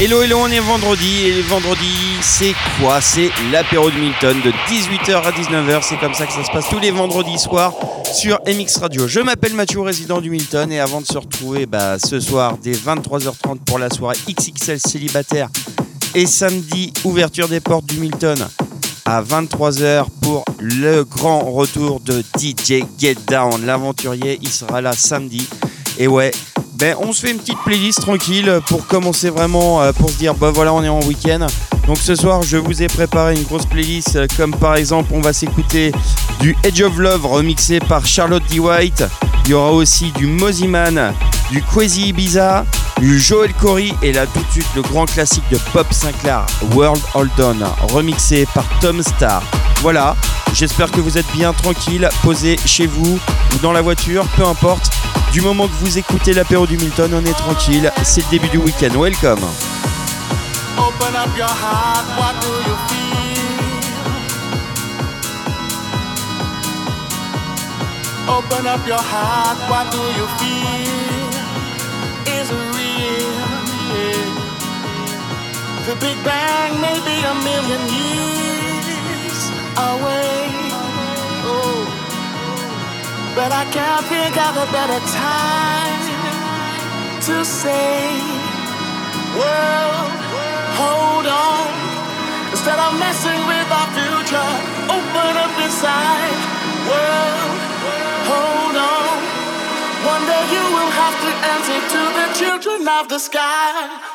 Hello, hello, on est vendredi et vendredi, c'est quoi? C'est l'apéro de Milton de 18h à 19h. C'est comme ça que ça se passe tous les vendredis soirs sur MX Radio. Je m'appelle Mathieu, résident du Milton, et avant de se retrouver bah, ce soir dès 23h30 pour la soirée XXL célibataire et samedi, ouverture des portes du Milton à 23h pour le grand retour de DJ Get Down, l'aventurier. Il sera là samedi. Et ouais, ben, on se fait une petite playlist tranquille pour commencer vraiment, euh, pour se dire, bah voilà, on est en week-end. Donc ce soir, je vous ai préparé une grosse playlist, euh, comme par exemple, on va s'écouter du Edge of Love remixé par Charlotte D. White. Il y aura aussi du Moziman, du Quasi Ibiza, du Joel Corey et là tout de suite le grand classique de Bob Sinclair, World Hold On, remixé par Tom Starr. Voilà, j'espère que vous êtes bien tranquille, posé chez vous ou dans la voiture, peu importe. Du moment que vous écoutez l'apéro du Milton, on est tranquille. C'est le début du week-end. Welcome. Open up your heart, what do you feel? Open up your heart, what do you feel? Is real? Yeah. The Big Bang may be a million years away. But I can't think of a better time to say, World, hold on. Instead of messing with our future, open up inside. World, hold on. One day you will have to answer to the children of the sky.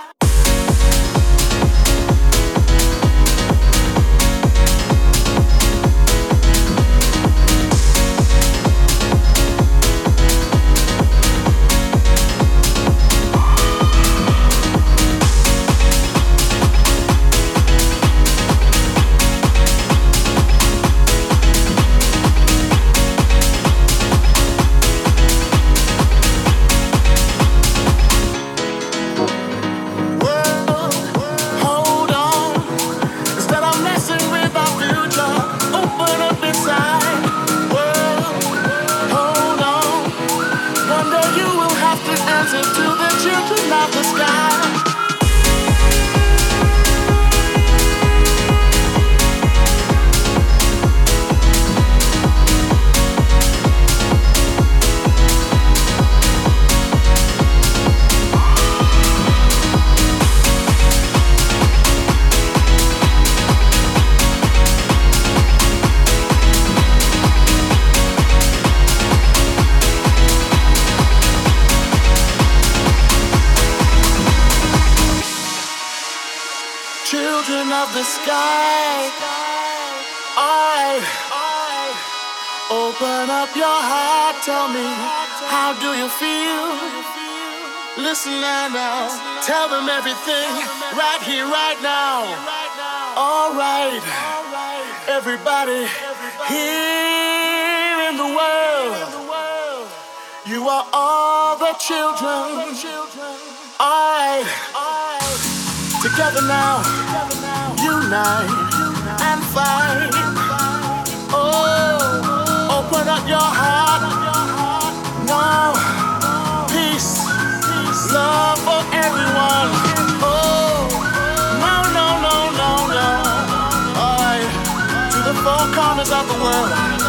Everything right here, right now. All right, everybody here in the world, you are all the children. All right, together now, unite and fight. Oh, open up your heart. No peace, love for everyone. Corners of the world.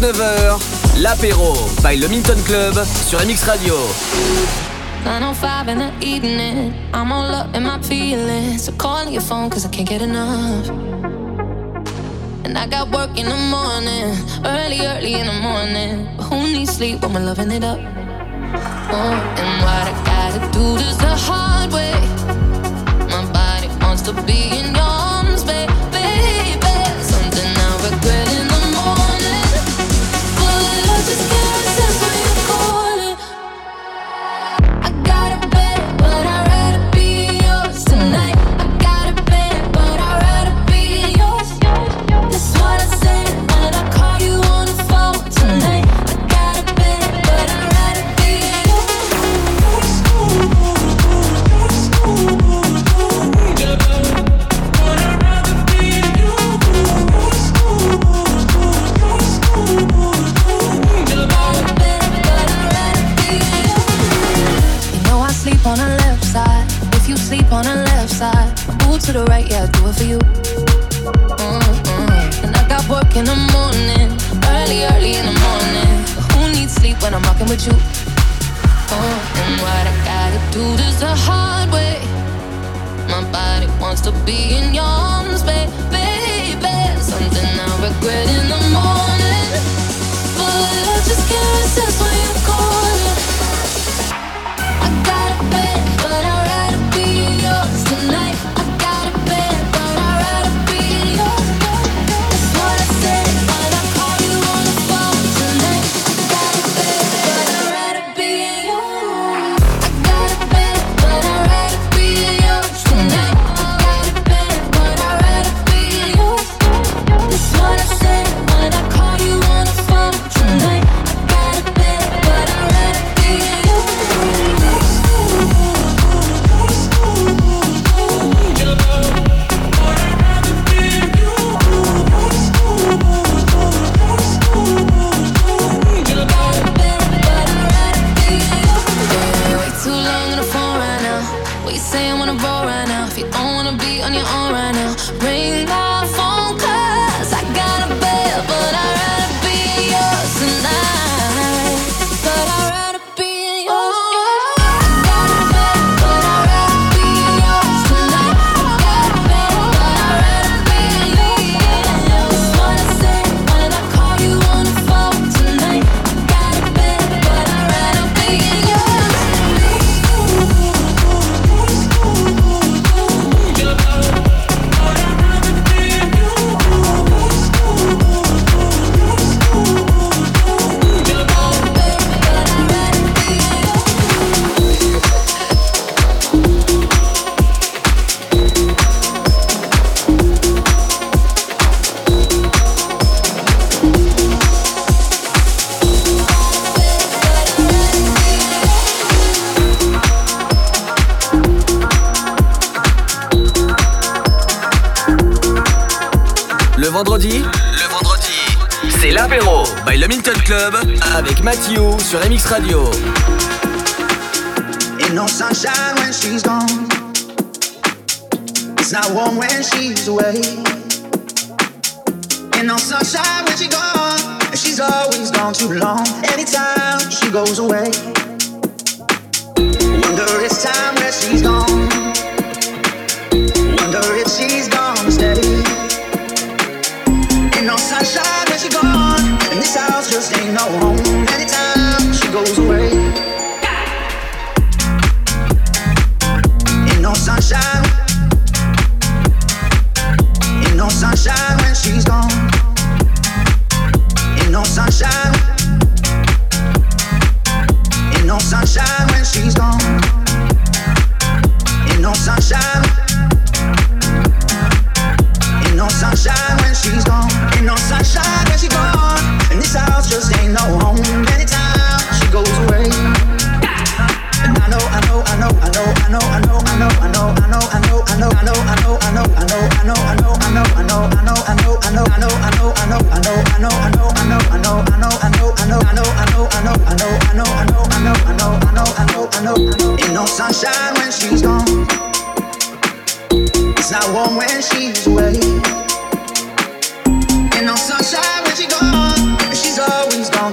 19h, l'apéro by Le Minton Club sur MX Radio. 905 in the evening, I'm all up in my feelings. So calling your phone cause I can't get enough. And I got work in the morning, early, early in the morning. But who needs sleep when we're loving it up? Oh, and what I gotta do is the hard way. My body wants to be in for you. Mm-hmm. And I got work in the morning, early, early in the morning. Who needs sleep when I'm rocking with you? Mm-hmm. And what I gotta do the hard way. My body wants to be in your arms, baby. Something I regret in the morning, but I just can't resist when. avec Mathieu sur MX Radio. Ain't no sunshine when she's gone. It's not warm when she's away. Ain't no sunshine when she's gone. She's always gone too long. Anytime she goes away.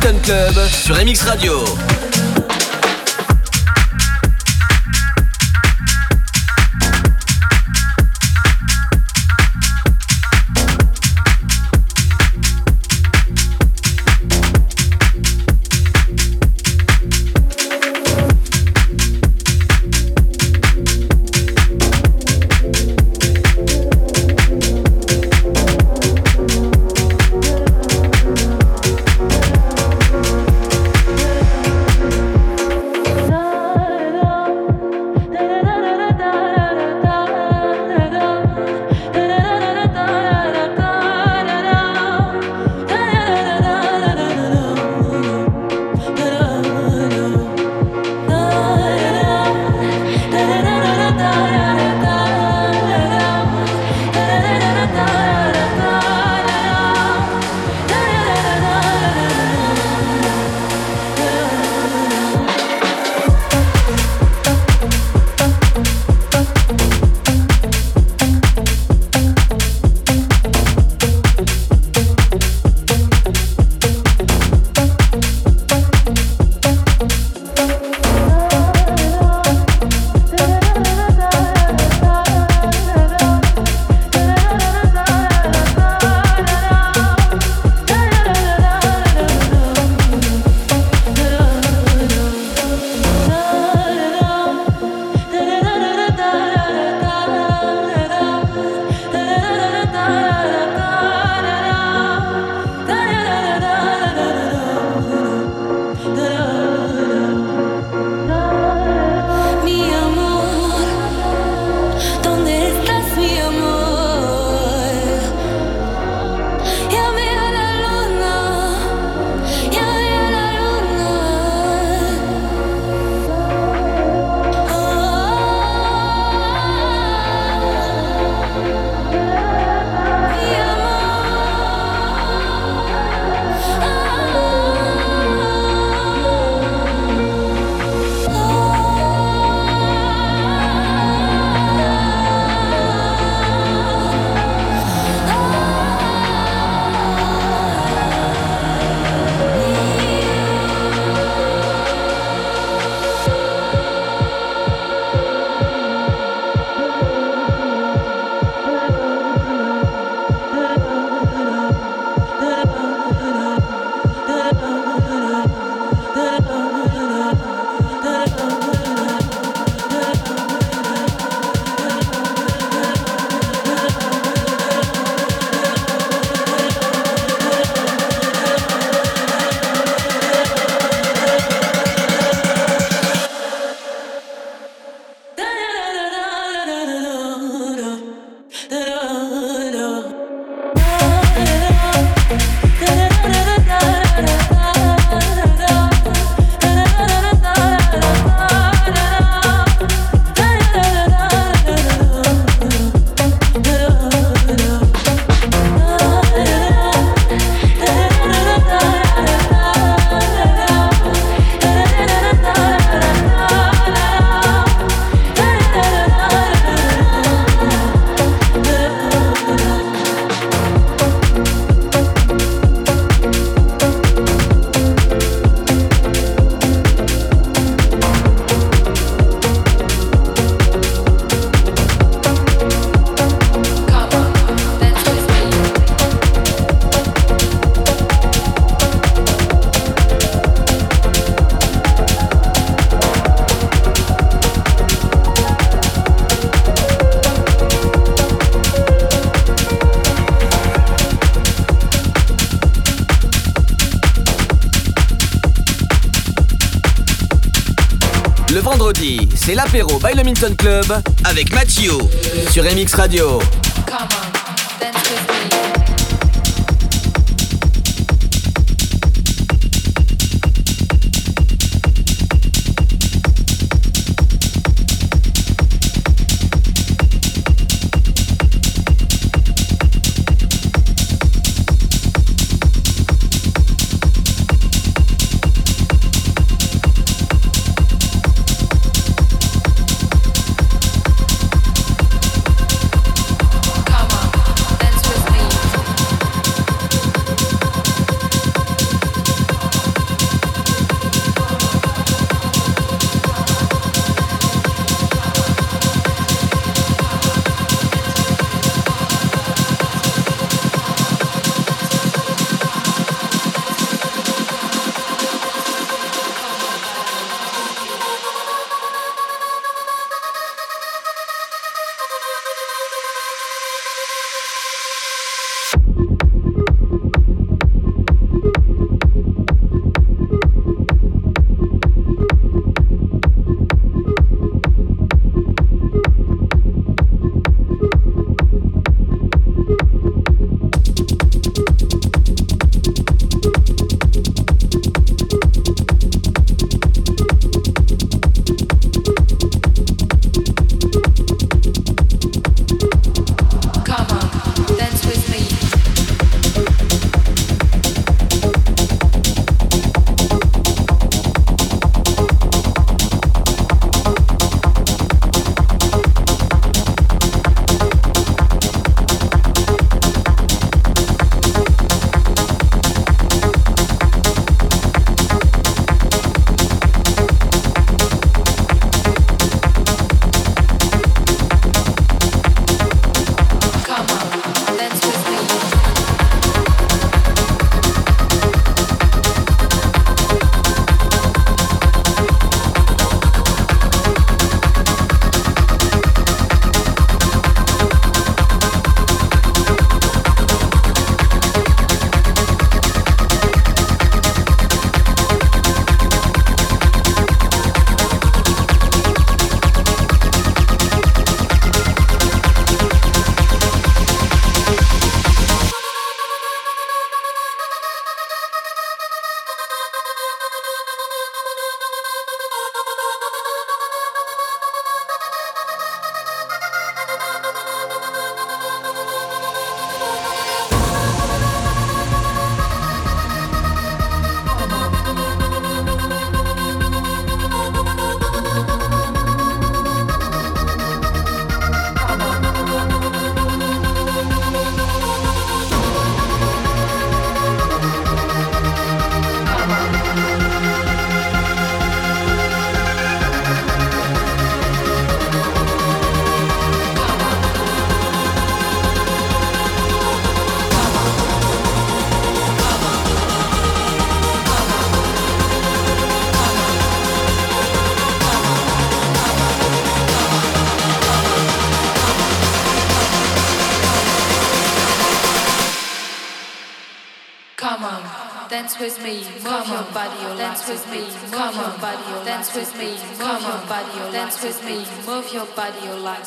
Clinton Club sur MX Radio. L'apéro by le Minton Club avec Mathieu sur MX Radio. dance with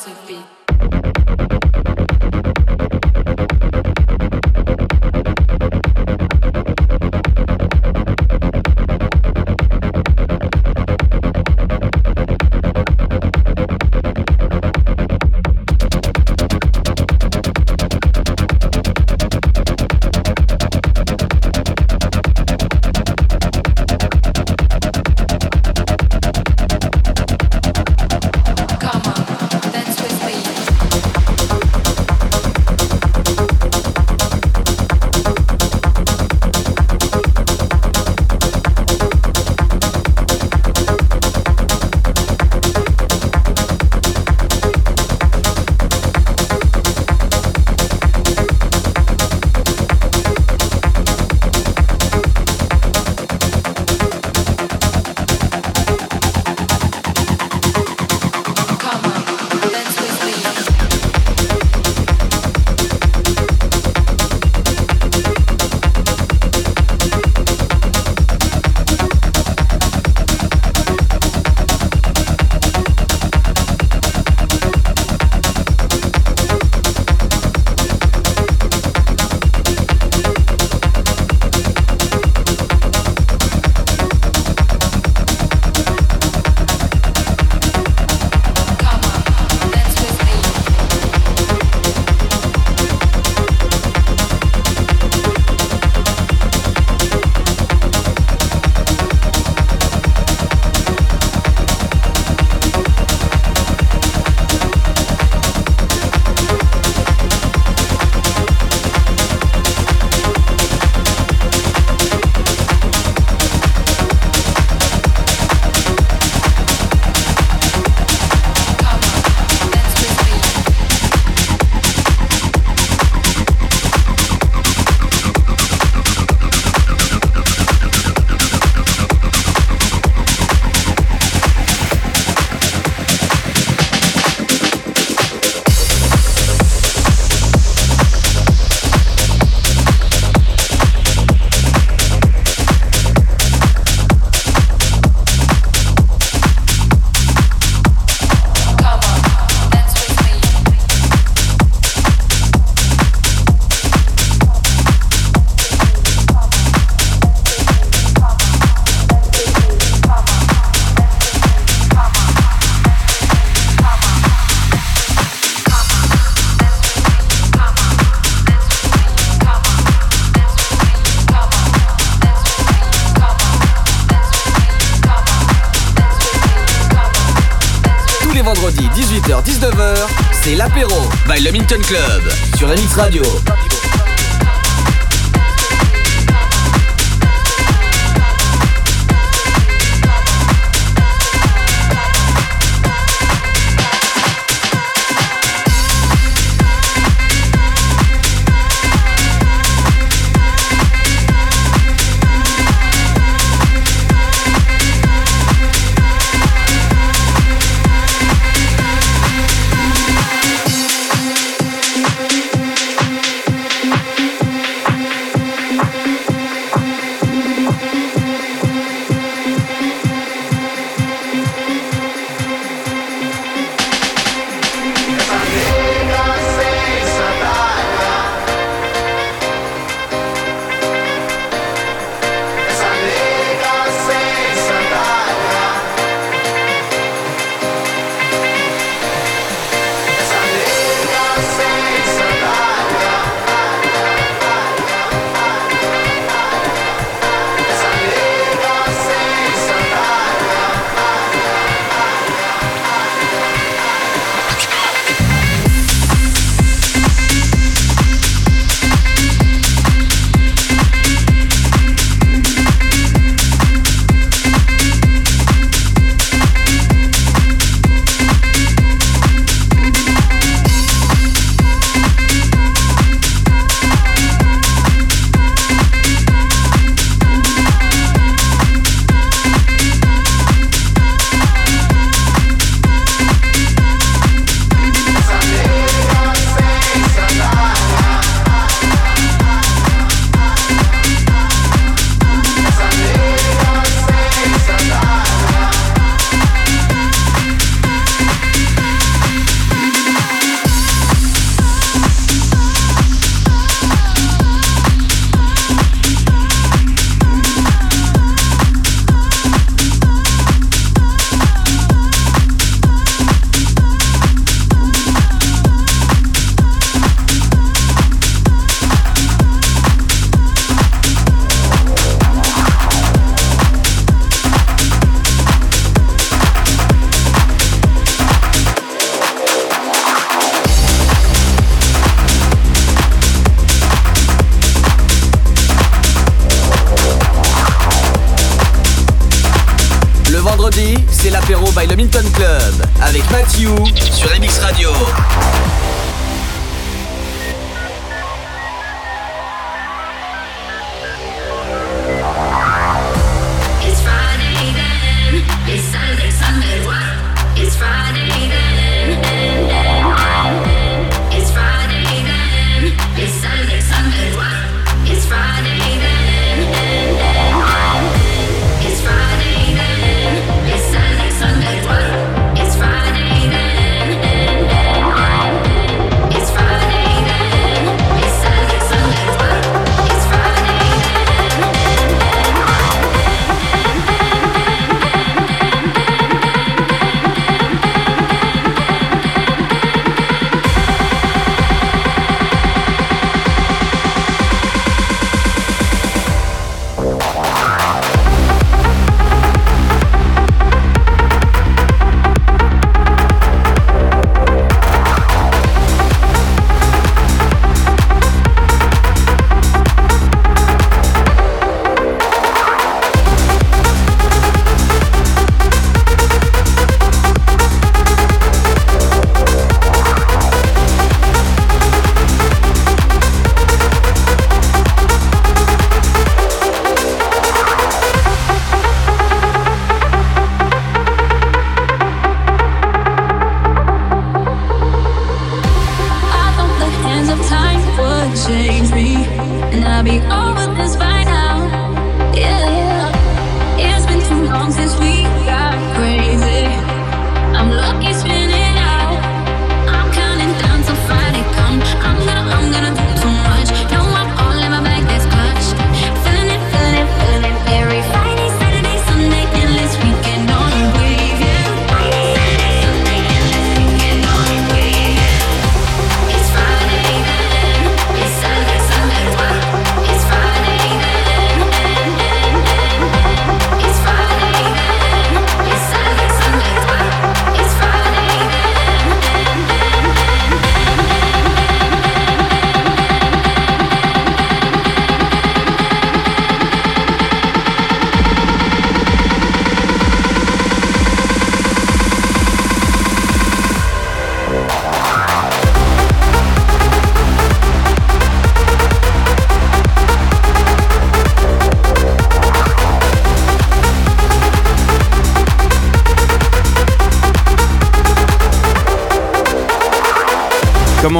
body, your legs with beat. Club sur MX Radio.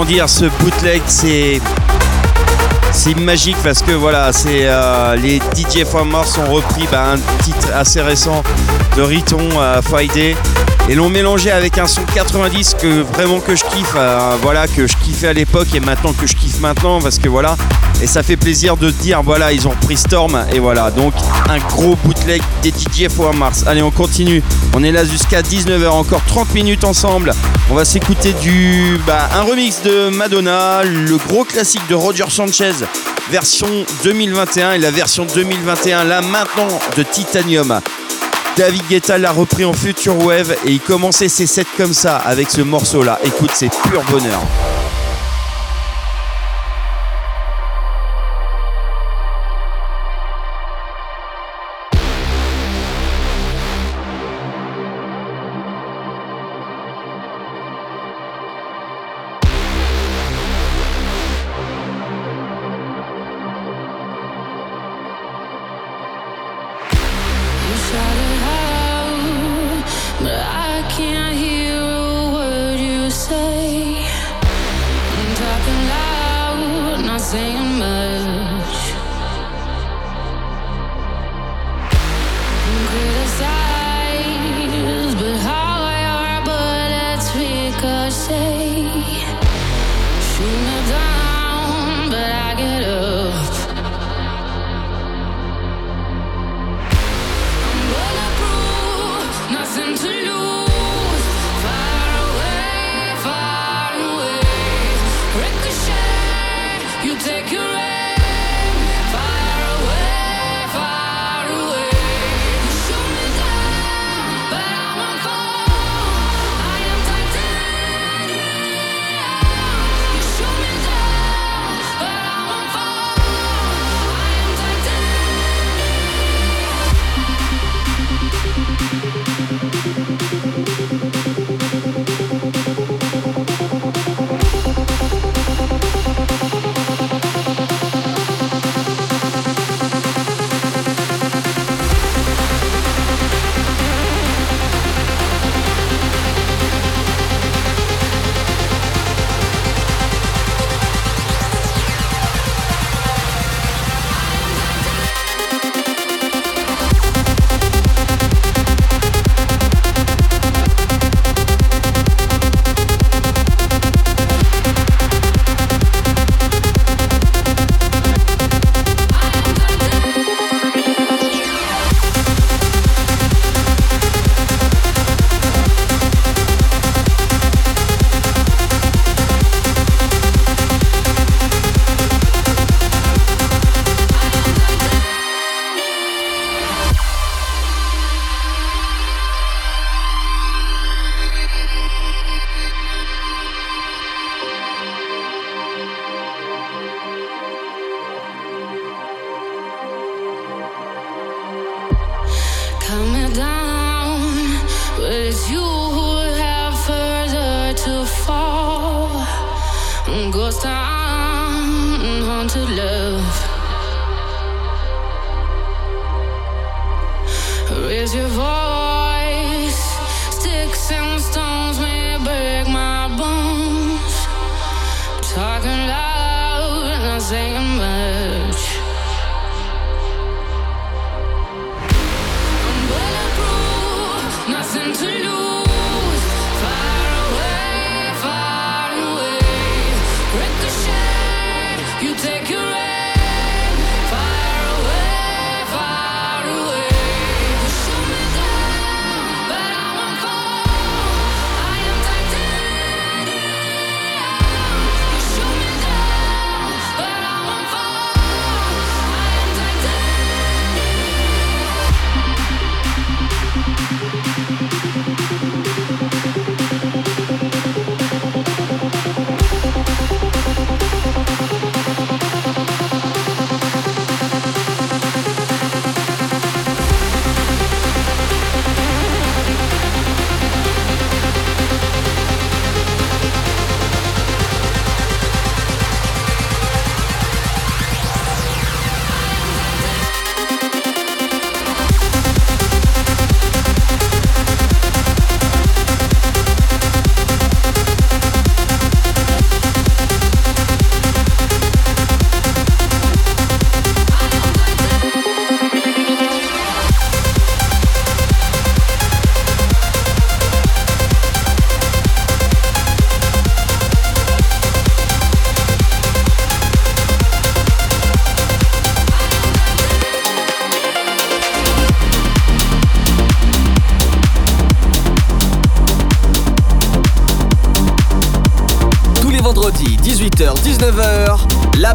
Dire, ce bootleg, c'est c'est magique parce que voilà, c'est euh, les DJ From Mars ont repris bah, un titre assez récent de Riton euh, Friday. Et l'ont mélangé avec un son 90 que vraiment que je kiffe, euh, voilà que je kiffais à l'époque et maintenant que je kiffe maintenant parce que voilà. Et ça fait plaisir de dire voilà ils ont repris Storm et voilà. Donc un gros bootleg des DJ Mars. Allez on continue, on est là jusqu'à 19h encore 30 minutes ensemble. On va s'écouter du bah, un remix de Madonna, le gros classique de Roger Sanchez version 2021 et la version 2021 là maintenant de Titanium. David Guetta l'a repris en Future Wave et il commençait ses sets comme ça avec ce morceau là. Écoute, c'est pur bonheur.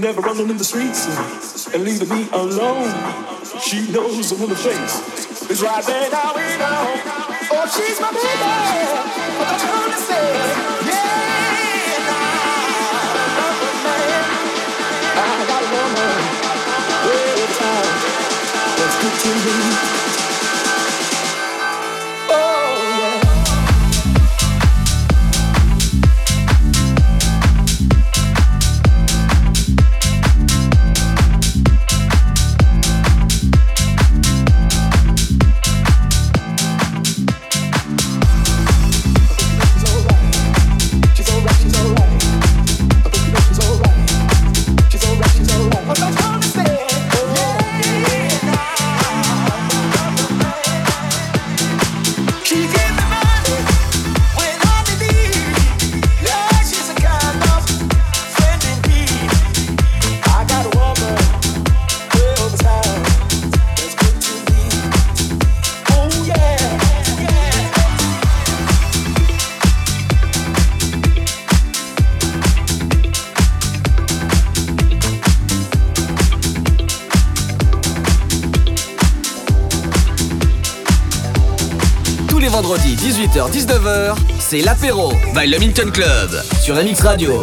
Never running in the streets and leaving me alone. She knows I'm in the face is right there now we know. Oh, she's my baby, but don't you understand? Yeah, I got a woman, time that's good to me. Vendredi 18h-19h, c'est l'apéro by le Minton Club sur MX Radio.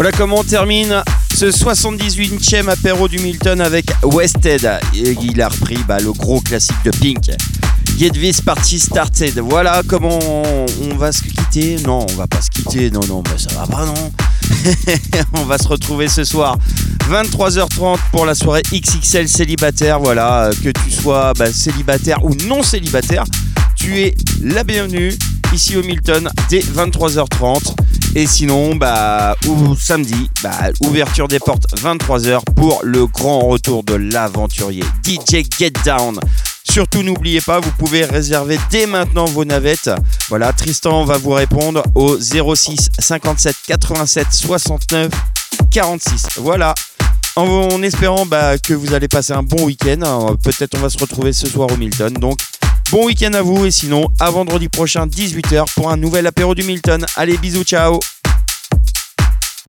Voilà comment on termine ce 78e apéro du Milton avec Wested. Il a repris bah, le gros classique de Pink. Get this party started. Voilà comment on, va se quitter. Non, on va pas se quitter. Non, non, mais ça va pas, non. on va se retrouver ce soir 23h30 pour la soirée XXL célibataire. Voilà, que tu sois bah, célibataire ou non célibataire, tu es la bienvenue ici au Milton dès 23h30. Et sinon, bah, ou samedi, bah, ouverture des portes 23h pour le grand retour de l'aventurier DJ Get Down. Surtout n'oubliez pas, vous pouvez réserver dès maintenant vos navettes. Voilà, Tristan va vous répondre au 06 57 87 69 46. Voilà. En, espérant bah, que vous allez passer un bon week-end. Euh, Peut-être on va se retrouver ce soir au Milton. Donc bon week-end à vous et sinon à vendredi prochain 18h pour un nouvel apéro du Milton. Allez bisous, ciao